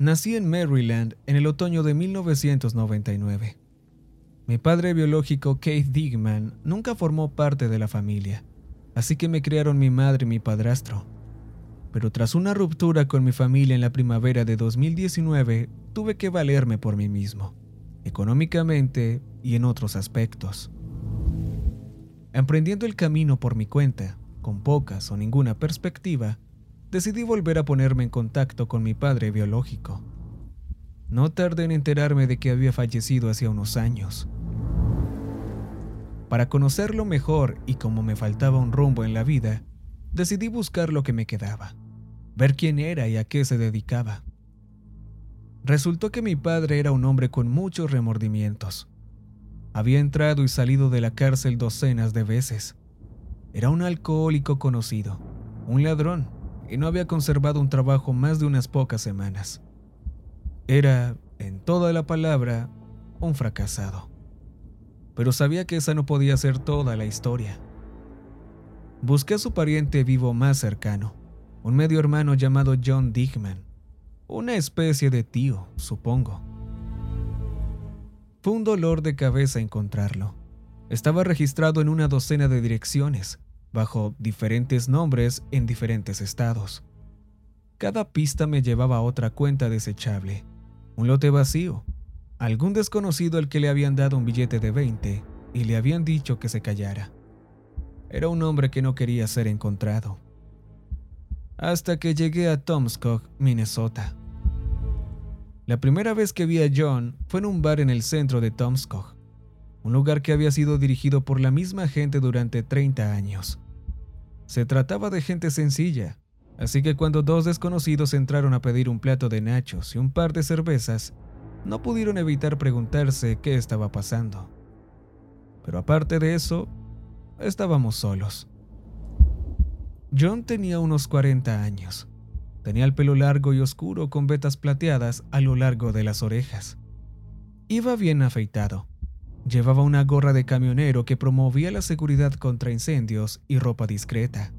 Nací en Maryland en el otoño de 1999. Mi padre biológico, Keith Digman, nunca formó parte de la familia, así que me criaron mi madre y mi padrastro. Pero tras una ruptura con mi familia en la primavera de 2019, tuve que valerme por mí mismo, económicamente y en otros aspectos. Emprendiendo el camino por mi cuenta, con pocas o ninguna perspectiva, decidí volver a ponerme en contacto con mi padre biológico. No tardé en enterarme de que había fallecido hacía unos años. Para conocerlo mejor y como me faltaba un rumbo en la vida, decidí buscar lo que me quedaba, ver quién era y a qué se dedicaba. Resultó que mi padre era un hombre con muchos remordimientos. Había entrado y salido de la cárcel docenas de veces. Era un alcohólico conocido, un ladrón, y no había conservado un trabajo más de unas pocas semanas. Era, en toda la palabra, un fracasado. Pero sabía que esa no podía ser toda la historia. Busqué a su pariente vivo más cercano, un medio hermano llamado John Digman, una especie de tío, supongo. Fue un dolor de cabeza encontrarlo. Estaba registrado en una docena de direcciones, bajo diferentes nombres en diferentes estados. Cada pista me llevaba a otra cuenta desechable, un lote vacío, algún desconocido al que le habían dado un billete de 20 y le habían dicho que se callara. Era un hombre que no quería ser encontrado. Hasta que llegué a Tomskog, Minnesota. La primera vez que vi a John fue en un bar en el centro de Tomskog un lugar que había sido dirigido por la misma gente durante 30 años. Se trataba de gente sencilla, así que cuando dos desconocidos entraron a pedir un plato de nachos y un par de cervezas, no pudieron evitar preguntarse qué estaba pasando. Pero aparte de eso, estábamos solos. John tenía unos 40 años. Tenía el pelo largo y oscuro con vetas plateadas a lo largo de las orejas. Iba bien afeitado Llevaba una gorra de camionero que promovía la seguridad contra incendios y ropa discreta.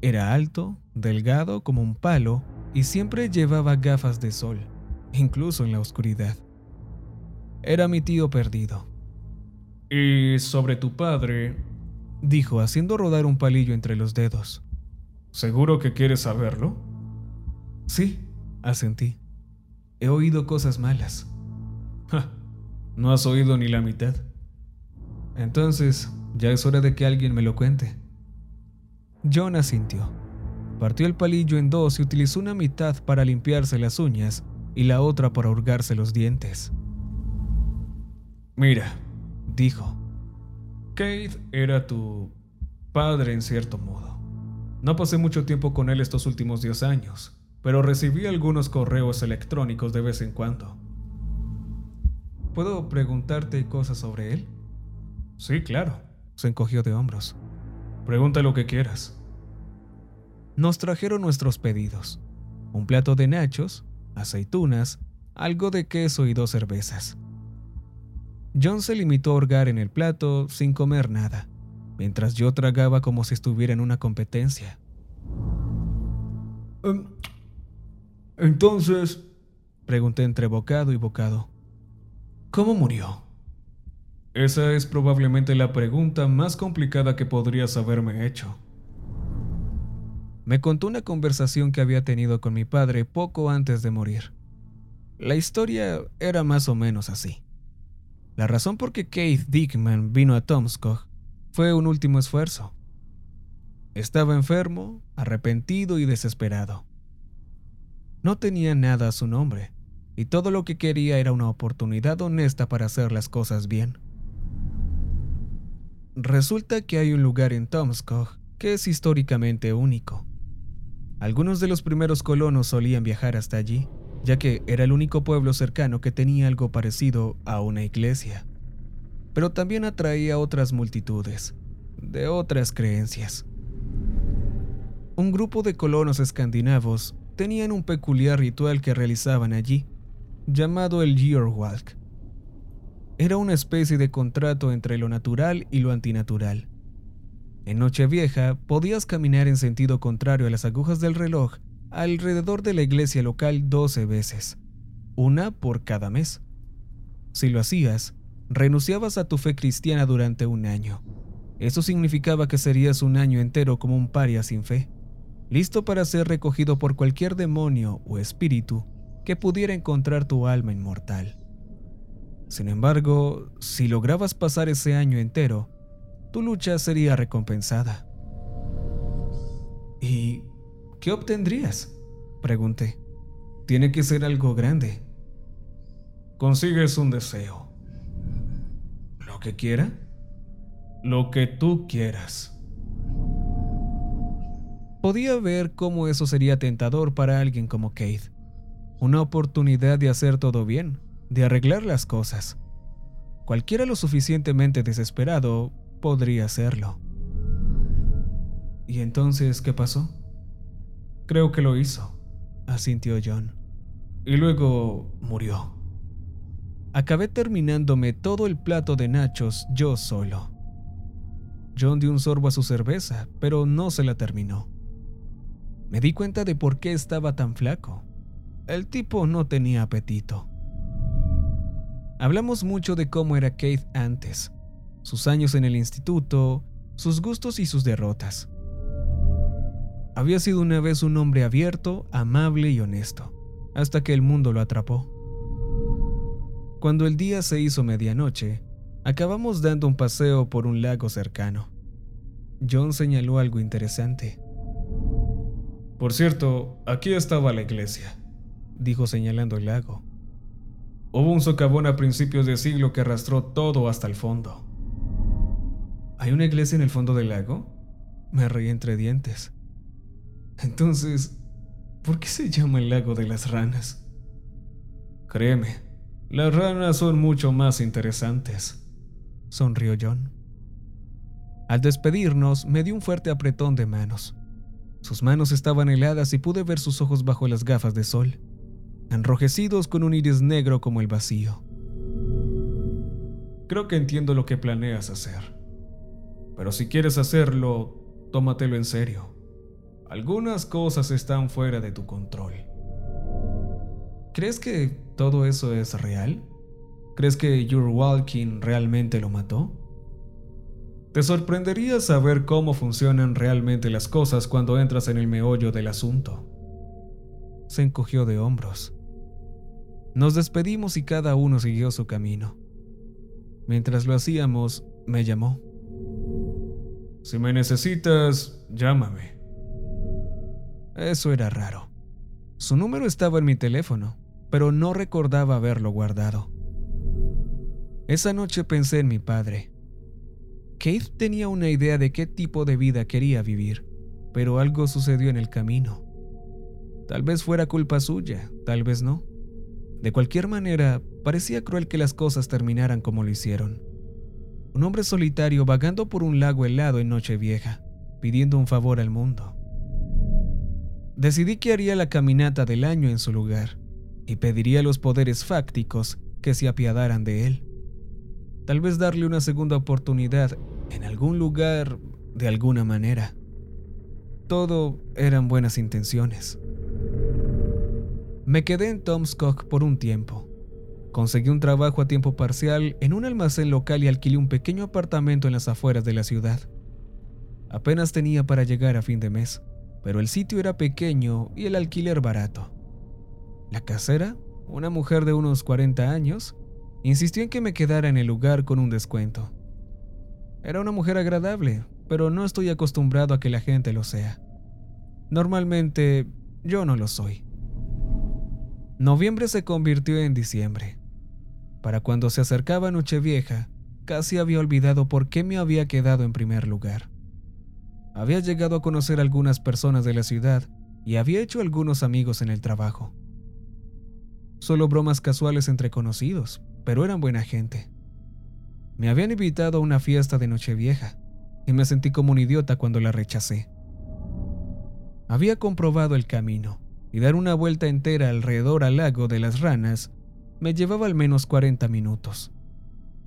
Era alto, delgado como un palo y siempre llevaba gafas de sol, incluso en la oscuridad. Era mi tío perdido. Y sobre tu padre, dijo haciendo rodar un palillo entre los dedos. ¿Seguro que quieres saberlo? Sí, asentí. He oído cosas malas. No has oído ni la mitad. Entonces, ya es hora de que alguien me lo cuente. John asintió. Partió el palillo en dos y utilizó una mitad para limpiarse las uñas y la otra para hurgarse los dientes. Mira, dijo, Keith era tu padre en cierto modo. No pasé mucho tiempo con él estos últimos 10 años, pero recibí algunos correos electrónicos de vez en cuando. ¿Puedo preguntarte cosas sobre él? Sí, claro. Se encogió de hombros. Pregunta lo que quieras. Nos trajeron nuestros pedidos. Un plato de nachos, aceitunas, algo de queso y dos cervezas. John se limitó a hurgar en el plato sin comer nada, mientras yo tragaba como si estuviera en una competencia. Em, entonces, pregunté entre bocado y bocado. ¿Cómo murió? Esa es probablemente la pregunta más complicada que podrías haberme hecho. Me contó una conversación que había tenido con mi padre poco antes de morir. La historia era más o menos así. La razón por que Keith Dickman vino a Tomskog fue un último esfuerzo. Estaba enfermo, arrepentido y desesperado. No tenía nada a su nombre y todo lo que quería era una oportunidad honesta para hacer las cosas bien. Resulta que hay un lugar en Tomskog que es históricamente único. Algunos de los primeros colonos solían viajar hasta allí, ya que era el único pueblo cercano que tenía algo parecido a una iglesia. Pero también atraía otras multitudes, de otras creencias. Un grupo de colonos escandinavos tenían un peculiar ritual que realizaban allí, llamado el Yearwalk. Era una especie de contrato entre lo natural y lo antinatural. En Nochevieja podías caminar en sentido contrario a las agujas del reloj alrededor de la iglesia local 12 veces, una por cada mes. Si lo hacías, renunciabas a tu fe cristiana durante un año. Eso significaba que serías un año entero como un paria sin fe, listo para ser recogido por cualquier demonio o espíritu que pudiera encontrar tu alma inmortal. Sin embargo, si lograbas pasar ese año entero, tu lucha sería recompensada. ¿Y qué obtendrías? Pregunté. Tiene que ser algo grande. Consigues un deseo. ¿Lo que quiera? Lo que tú quieras. Podía ver cómo eso sería tentador para alguien como Kate. Una oportunidad de hacer todo bien, de arreglar las cosas. Cualquiera lo suficientemente desesperado podría hacerlo. ¿Y entonces qué pasó? Creo que lo hizo, asintió John. Y luego murió. Acabé terminándome todo el plato de nachos yo solo. John dio un sorbo a su cerveza, pero no se la terminó. Me di cuenta de por qué estaba tan flaco. El tipo no tenía apetito. Hablamos mucho de cómo era Keith antes, sus años en el instituto, sus gustos y sus derrotas. Había sido una vez un hombre abierto, amable y honesto, hasta que el mundo lo atrapó. Cuando el día se hizo medianoche, acabamos dando un paseo por un lago cercano. John señaló algo interesante. Por cierto, aquí estaba la iglesia dijo señalando el lago. Hubo un socavón a principios de siglo que arrastró todo hasta el fondo. ¿Hay una iglesia en el fondo del lago? Me reí entre dientes. Entonces, ¿por qué se llama el lago de las ranas? Créeme, las ranas son mucho más interesantes, sonrió John. Al despedirnos, me dio un fuerte apretón de manos. Sus manos estaban heladas y pude ver sus ojos bajo las gafas de sol enrojecidos con un iris negro como el vacío. Creo que entiendo lo que planeas hacer. Pero si quieres hacerlo, tómatelo en serio. Algunas cosas están fuera de tu control. ¿Crees que todo eso es real? ¿Crees que Your Walking realmente lo mató? Te sorprendería saber cómo funcionan realmente las cosas cuando entras en el meollo del asunto. Se encogió de hombros. Nos despedimos y cada uno siguió su camino. Mientras lo hacíamos, me llamó. Si me necesitas, llámame. Eso era raro. Su número estaba en mi teléfono, pero no recordaba haberlo guardado. Esa noche pensé en mi padre. Keith tenía una idea de qué tipo de vida quería vivir, pero algo sucedió en el camino. Tal vez fuera culpa suya, tal vez no. De cualquier manera, parecía cruel que las cosas terminaran como lo hicieron. Un hombre solitario vagando por un lago helado en Nochevieja, pidiendo un favor al mundo. Decidí que haría la caminata del año en su lugar y pediría a los poderes fácticos que se apiadaran de él. Tal vez darle una segunda oportunidad en algún lugar de alguna manera. Todo eran buenas intenciones. Me quedé en Tomskog por un tiempo. Conseguí un trabajo a tiempo parcial en un almacén local y alquilé un pequeño apartamento en las afueras de la ciudad. Apenas tenía para llegar a fin de mes, pero el sitio era pequeño y el alquiler barato. La casera, una mujer de unos 40 años, insistió en que me quedara en el lugar con un descuento. Era una mujer agradable, pero no estoy acostumbrado a que la gente lo sea. Normalmente yo no lo soy. Noviembre se convirtió en diciembre. Para cuando se acercaba Nochevieja, casi había olvidado por qué me había quedado en primer lugar. Había llegado a conocer algunas personas de la ciudad y había hecho algunos amigos en el trabajo. Solo bromas casuales entre conocidos, pero eran buena gente. Me habían invitado a una fiesta de Nochevieja y me sentí como un idiota cuando la rechacé. Había comprobado el camino y dar una vuelta entera alrededor al lago de las ranas me llevaba al menos 40 minutos.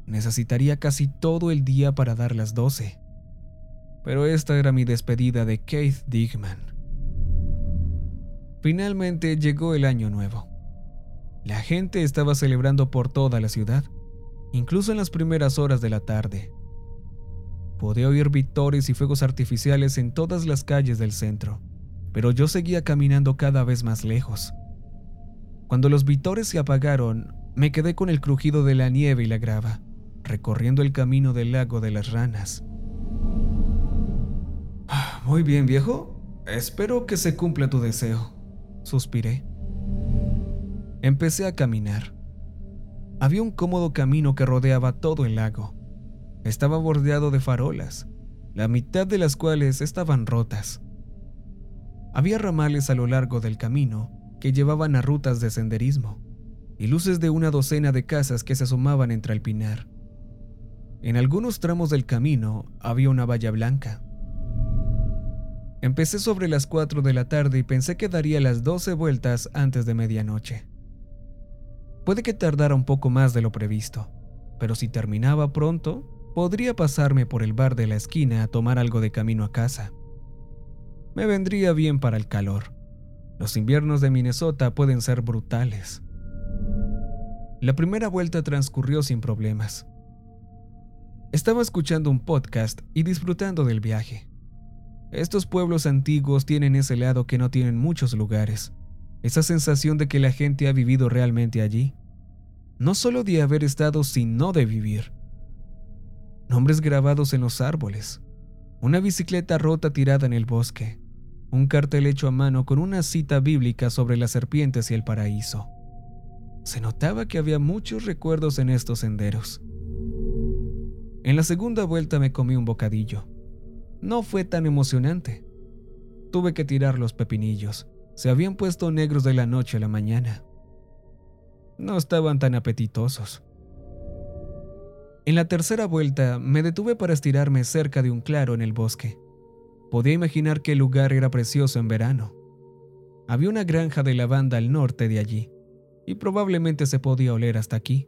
Necesitaría casi todo el día para dar las 12. Pero esta era mi despedida de Keith Digman. Finalmente llegó el año nuevo. La gente estaba celebrando por toda la ciudad, incluso en las primeras horas de la tarde. Podía oír victorias y fuegos artificiales en todas las calles del centro, pero yo seguía caminando cada vez más lejos. Cuando los vitores se apagaron, me quedé con el crujido de la nieve y la grava, recorriendo el camino del lago de las ranas. Ah, muy bien, viejo. Espero que se cumpla tu deseo, suspiré. Empecé a caminar. Había un cómodo camino que rodeaba todo el lago. Estaba bordeado de farolas, la mitad de las cuales estaban rotas. Había ramales a lo largo del camino que llevaban a rutas de senderismo y luces de una docena de casas que se asomaban entre el pinar. En algunos tramos del camino había una valla blanca. Empecé sobre las 4 de la tarde y pensé que daría las 12 vueltas antes de medianoche. Puede que tardara un poco más de lo previsto, pero si terminaba pronto, podría pasarme por el bar de la esquina a tomar algo de camino a casa. Me vendría bien para el calor. Los inviernos de Minnesota pueden ser brutales. La primera vuelta transcurrió sin problemas. Estaba escuchando un podcast y disfrutando del viaje. Estos pueblos antiguos tienen ese lado que no tienen muchos lugares, esa sensación de que la gente ha vivido realmente allí, no solo de haber estado, sino de vivir nombres grabados en los árboles, una bicicleta rota tirada en el bosque, un cartel hecho a mano con una cita bíblica sobre las serpientes y el paraíso. Se notaba que había muchos recuerdos en estos senderos. En la segunda vuelta me comí un bocadillo. No fue tan emocionante. Tuve que tirar los pepinillos. Se habían puesto negros de la noche a la mañana. No estaban tan apetitosos. En la tercera vuelta me detuve para estirarme cerca de un claro en el bosque. Podía imaginar que el lugar era precioso en verano. Había una granja de lavanda al norte de allí, y probablemente se podía oler hasta aquí.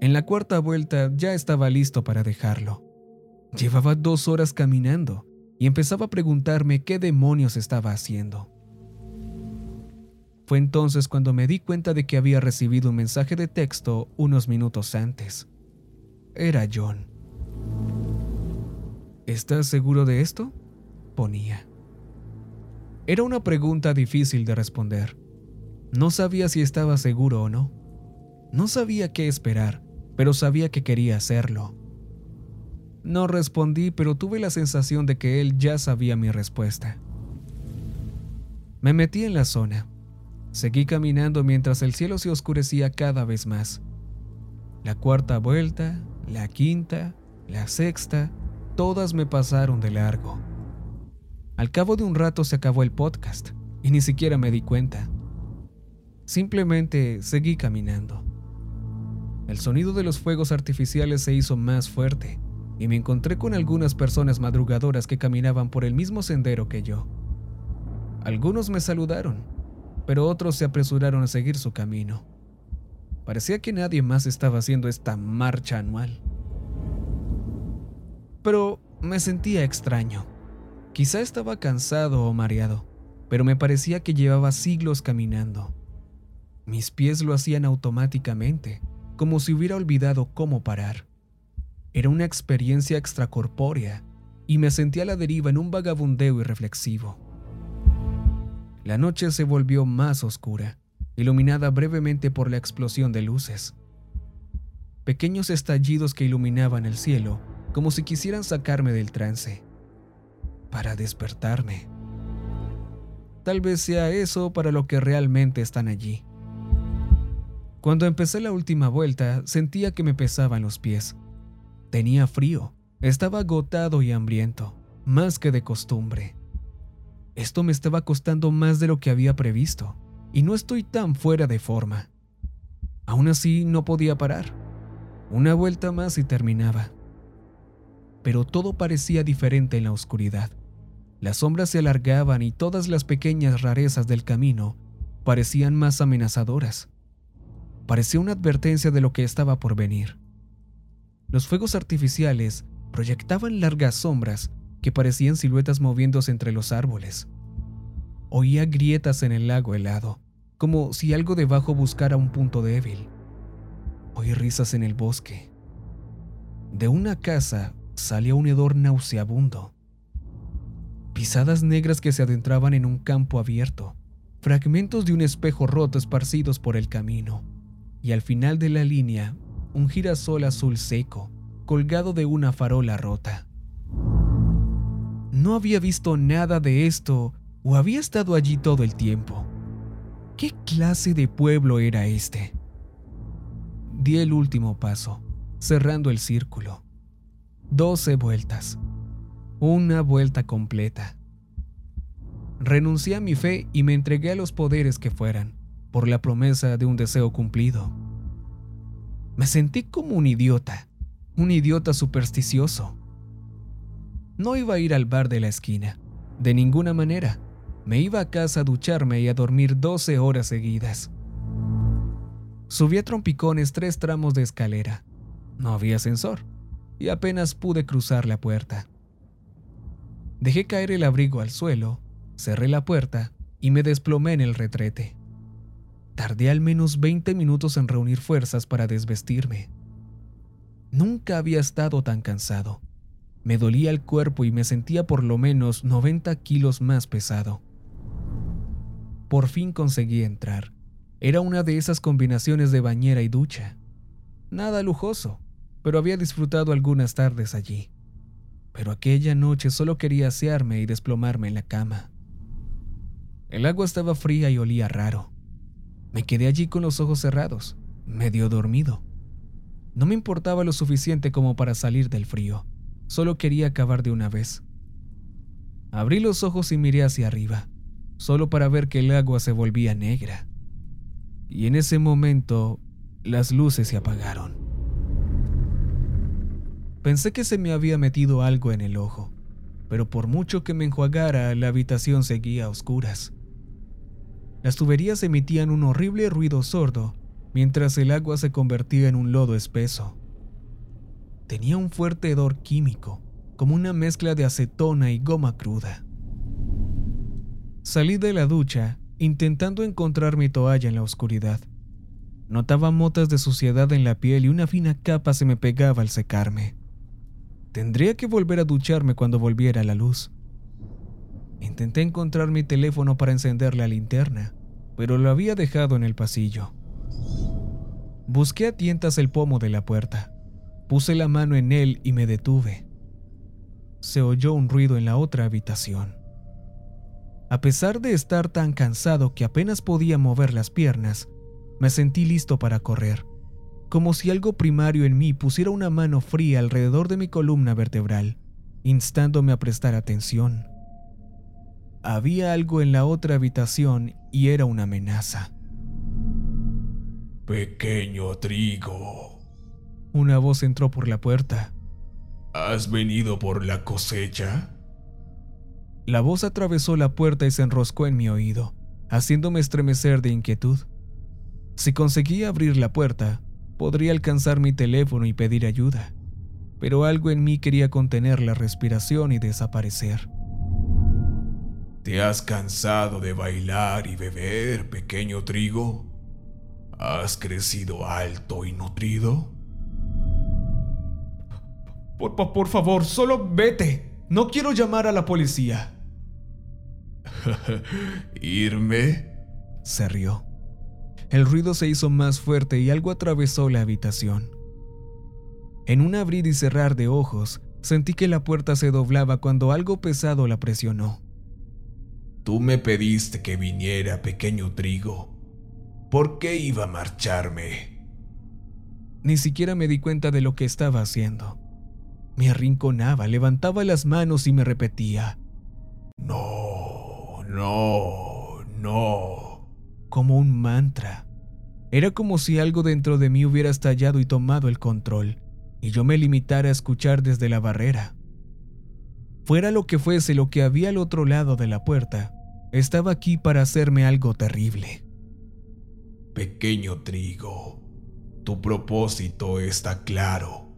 En la cuarta vuelta ya estaba listo para dejarlo. Llevaba dos horas caminando y empezaba a preguntarme qué demonios estaba haciendo. Fue entonces cuando me di cuenta de que había recibido un mensaje de texto unos minutos antes. Era John. ¿Estás seguro de esto? ponía. Era una pregunta difícil de responder. No sabía si estaba seguro o no. No sabía qué esperar, pero sabía que quería hacerlo. No respondí, pero tuve la sensación de que él ya sabía mi respuesta. Me metí en la zona Seguí caminando mientras el cielo se oscurecía cada vez más. La cuarta vuelta, la quinta, la sexta, todas me pasaron de largo. Al cabo de un rato se acabó el podcast y ni siquiera me di cuenta. Simplemente seguí caminando. El sonido de los fuegos artificiales se hizo más fuerte y me encontré con algunas personas madrugadoras que caminaban por el mismo sendero que yo. Algunos me saludaron pero otros se apresuraron a seguir su camino. Parecía que nadie más estaba haciendo esta marcha anual. Pero me sentía extraño. Quizá estaba cansado o mareado, pero me parecía que llevaba siglos caminando. Mis pies lo hacían automáticamente, como si hubiera olvidado cómo parar. Era una experiencia extracorpórea y me sentía a la deriva en un vagabundeo irreflexivo. La noche se volvió más oscura, iluminada brevemente por la explosión de luces. Pequeños estallidos que iluminaban el cielo como si quisieran sacarme del trance, para despertarme. Tal vez sea eso para lo que realmente están allí. Cuando empecé la última vuelta, sentía que me pesaban los pies. Tenía frío, estaba agotado y hambriento, más que de costumbre. Esto me estaba costando más de lo que había previsto, y no estoy tan fuera de forma. Aún así, no podía parar. Una vuelta más y terminaba. Pero todo parecía diferente en la oscuridad. Las sombras se alargaban y todas las pequeñas rarezas del camino parecían más amenazadoras. Parecía una advertencia de lo que estaba por venir. Los fuegos artificiales proyectaban largas sombras que parecían siluetas moviéndose entre los árboles. Oía grietas en el lago helado, como si algo debajo buscara un punto débil. Oí risas en el bosque. De una casa salía un hedor nauseabundo. Pisadas negras que se adentraban en un campo abierto, fragmentos de un espejo roto esparcidos por el camino, y al final de la línea, un girasol azul seco, colgado de una farola rota. No había visto nada de esto o había estado allí todo el tiempo. ¿Qué clase de pueblo era este? Di el último paso, cerrando el círculo. Doce vueltas. Una vuelta completa. Renuncié a mi fe y me entregué a los poderes que fueran, por la promesa de un deseo cumplido. Me sentí como un idiota, un idiota supersticioso. No iba a ir al bar de la esquina, de ninguna manera me iba a casa a ducharme y a dormir 12 horas seguidas. Subí a trompicones tres tramos de escalera. No había ascensor y apenas pude cruzar la puerta. Dejé caer el abrigo al suelo, cerré la puerta y me desplomé en el retrete. Tardé al menos 20 minutos en reunir fuerzas para desvestirme. Nunca había estado tan cansado. Me dolía el cuerpo y me sentía por lo menos 90 kilos más pesado. Por fin conseguí entrar. Era una de esas combinaciones de bañera y ducha. Nada lujoso, pero había disfrutado algunas tardes allí. Pero aquella noche solo quería asearme y desplomarme en la cama. El agua estaba fría y olía raro. Me quedé allí con los ojos cerrados, medio dormido. No me importaba lo suficiente como para salir del frío, solo quería acabar de una vez. Abrí los ojos y miré hacia arriba solo para ver que el agua se volvía negra. Y en ese momento las luces se apagaron. Pensé que se me había metido algo en el ojo, pero por mucho que me enjuagara, la habitación seguía a oscuras. Las tuberías emitían un horrible ruido sordo mientras el agua se convertía en un lodo espeso. Tenía un fuerte hedor químico, como una mezcla de acetona y goma cruda. Salí de la ducha, intentando encontrar mi toalla en la oscuridad. Notaba motas de suciedad en la piel y una fina capa se me pegaba al secarme. Tendría que volver a ducharme cuando volviera la luz. Intenté encontrar mi teléfono para encender la linterna, pero lo había dejado en el pasillo. Busqué a tientas el pomo de la puerta. Puse la mano en él y me detuve. Se oyó un ruido en la otra habitación. A pesar de estar tan cansado que apenas podía mover las piernas, me sentí listo para correr, como si algo primario en mí pusiera una mano fría alrededor de mi columna vertebral, instándome a prestar atención. Había algo en la otra habitación y era una amenaza. Pequeño trigo. Una voz entró por la puerta. ¿Has venido por la cosecha? La voz atravesó la puerta y se enroscó en mi oído, haciéndome estremecer de inquietud. Si conseguía abrir la puerta, podría alcanzar mi teléfono y pedir ayuda, pero algo en mí quería contener la respiración y desaparecer. ¿Te has cansado de bailar y beber, pequeño trigo? ¿Has crecido alto y nutrido? Por, por, favor, solo vete. No quiero llamar a la policía. ¿Irme? Se rió. El ruido se hizo más fuerte y algo atravesó la habitación. En un abrir y cerrar de ojos, sentí que la puerta se doblaba cuando algo pesado la presionó. Tú me pediste que viniera, pequeño trigo. ¿Por qué iba a marcharme? Ni siquiera me di cuenta de lo que estaba haciendo. Me arrinconaba, levantaba las manos y me repetía. No, no, no. Como un mantra. Era como si algo dentro de mí hubiera estallado y tomado el control, y yo me limitara a escuchar desde la barrera. Fuera lo que fuese lo que había al otro lado de la puerta, estaba aquí para hacerme algo terrible. Pequeño trigo, tu propósito está claro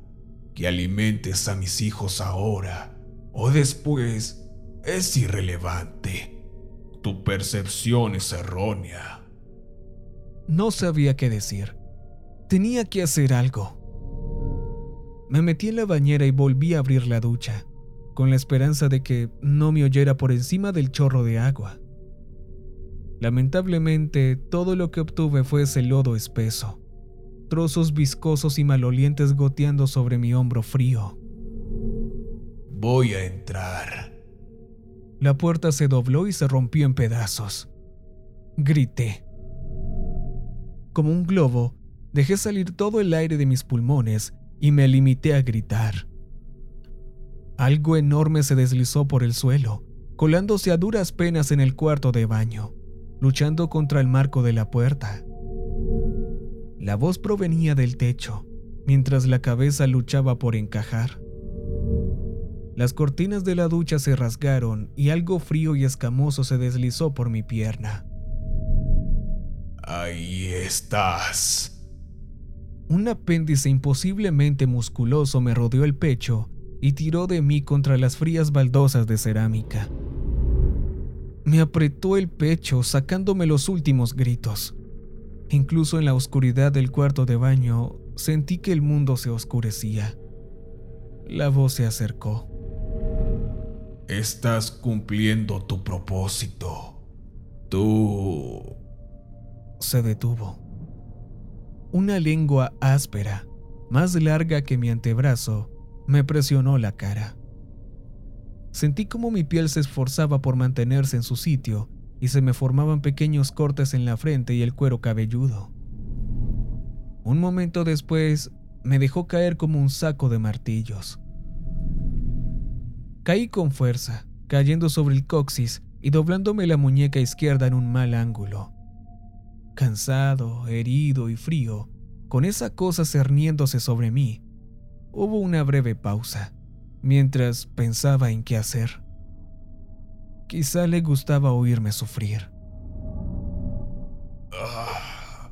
que alimentes a mis hijos ahora o después es irrelevante. Tu percepción es errónea. No sabía qué decir. Tenía que hacer algo. Me metí en la bañera y volví a abrir la ducha, con la esperanza de que no me oyera por encima del chorro de agua. Lamentablemente, todo lo que obtuve fue ese lodo espeso, trozos viscosos y malolientes goteando sobre mi hombro frío. Voy a entrar. La puerta se dobló y se rompió en pedazos. Grité. Como un globo, dejé salir todo el aire de mis pulmones y me limité a gritar. Algo enorme se deslizó por el suelo, colándose a duras penas en el cuarto de baño luchando contra el marco de la puerta. La voz provenía del techo, mientras la cabeza luchaba por encajar. Las cortinas de la ducha se rasgaron y algo frío y escamoso se deslizó por mi pierna. Ahí estás. Un apéndice imposiblemente musculoso me rodeó el pecho y tiró de mí contra las frías baldosas de cerámica. Me apretó el pecho, sacándome los últimos gritos. Incluso en la oscuridad del cuarto de baño, sentí que el mundo se oscurecía. La voz se acercó. Estás cumpliendo tu propósito. Tú... Se detuvo. Una lengua áspera, más larga que mi antebrazo, me presionó la cara. Sentí como mi piel se esforzaba por mantenerse en su sitio y se me formaban pequeños cortes en la frente y el cuero cabelludo. Un momento después me dejó caer como un saco de martillos. Caí con fuerza, cayendo sobre el coxis y doblándome la muñeca izquierda en un mal ángulo. Cansado, herido y frío, con esa cosa cerniéndose sobre mí, hubo una breve pausa mientras pensaba en qué hacer. Quizá le gustaba oírme sufrir. Ah,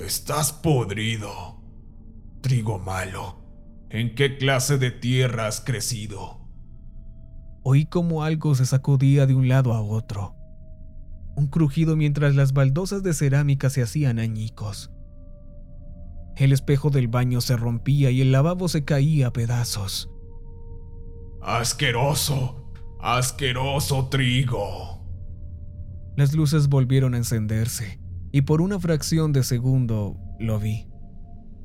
estás podrido. Trigo malo. ¿En qué clase de tierra has crecido? Oí como algo se sacudía de un lado a otro. Un crujido mientras las baldosas de cerámica se hacían añicos. El espejo del baño se rompía y el lavabo se caía a pedazos. Asqueroso, asqueroso trigo. Las luces volvieron a encenderse y por una fracción de segundo lo vi.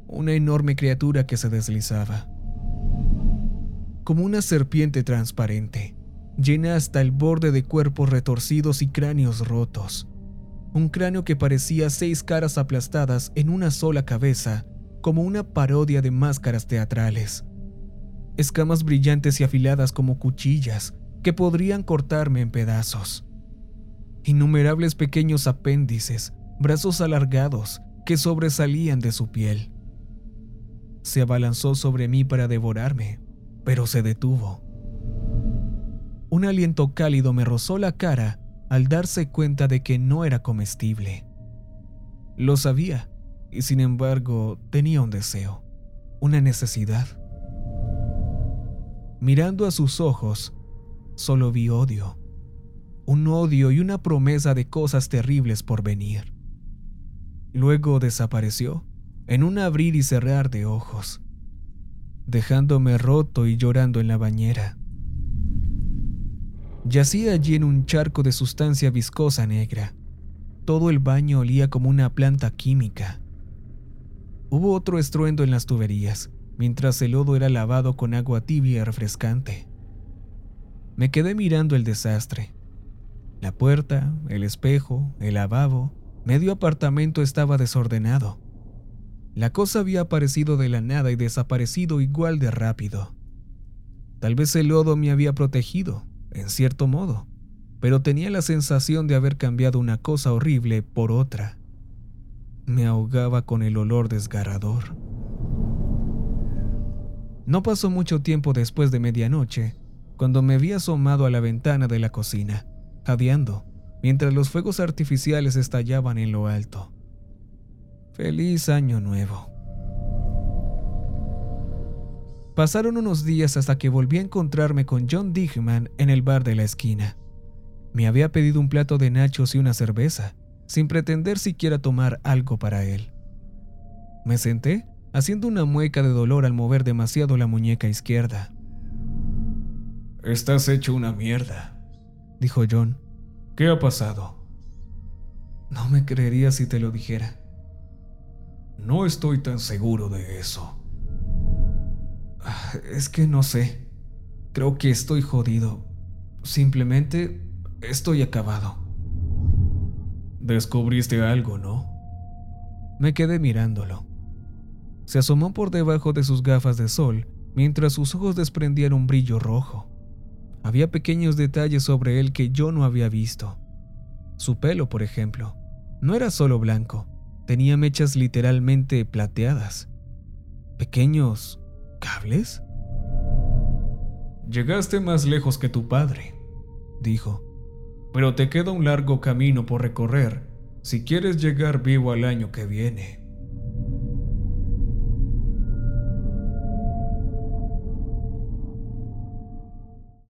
Una enorme criatura que se deslizaba. Como una serpiente transparente, llena hasta el borde de cuerpos retorcidos y cráneos rotos. Un cráneo que parecía seis caras aplastadas en una sola cabeza, como una parodia de máscaras teatrales escamas brillantes y afiladas como cuchillas que podrían cortarme en pedazos. Innumerables pequeños apéndices, brazos alargados que sobresalían de su piel. Se abalanzó sobre mí para devorarme, pero se detuvo. Un aliento cálido me rozó la cara al darse cuenta de que no era comestible. Lo sabía, y sin embargo tenía un deseo, una necesidad. Mirando a sus ojos, solo vi odio. Un odio y una promesa de cosas terribles por venir. Luego desapareció en un abrir y cerrar de ojos, dejándome roto y llorando en la bañera. Yacía allí en un charco de sustancia viscosa negra. Todo el baño olía como una planta química. Hubo otro estruendo en las tuberías mientras el lodo era lavado con agua tibia refrescante. Me quedé mirando el desastre. La puerta, el espejo, el lavabo, medio apartamento estaba desordenado. La cosa había aparecido de la nada y desaparecido igual de rápido. Tal vez el lodo me había protegido, en cierto modo, pero tenía la sensación de haber cambiado una cosa horrible por otra. Me ahogaba con el olor desgarrador. No pasó mucho tiempo después de medianoche, cuando me vi asomado a la ventana de la cocina, jadeando, mientras los fuegos artificiales estallaban en lo alto. Feliz año nuevo. Pasaron unos días hasta que volví a encontrarme con John Digman en el bar de la esquina. Me había pedido un plato de nachos y una cerveza, sin pretender siquiera tomar algo para él. Me senté, haciendo una mueca de dolor al mover demasiado la muñeca izquierda. Estás hecho una mierda, dijo John. ¿Qué ha pasado? No me creería si te lo dijera. No estoy tan seguro de eso. Es que no sé. Creo que estoy jodido. Simplemente estoy acabado. Descubriste algo, ¿no? Me quedé mirándolo. Se asomó por debajo de sus gafas de sol mientras sus ojos desprendían un brillo rojo. Había pequeños detalles sobre él que yo no había visto. Su pelo, por ejemplo, no era solo blanco, tenía mechas literalmente plateadas. ¿Pequeños Llegaste más lejos que tu padre, dijo, pero te queda un largo camino por recorrer si quieres llegar vivo al año que viene.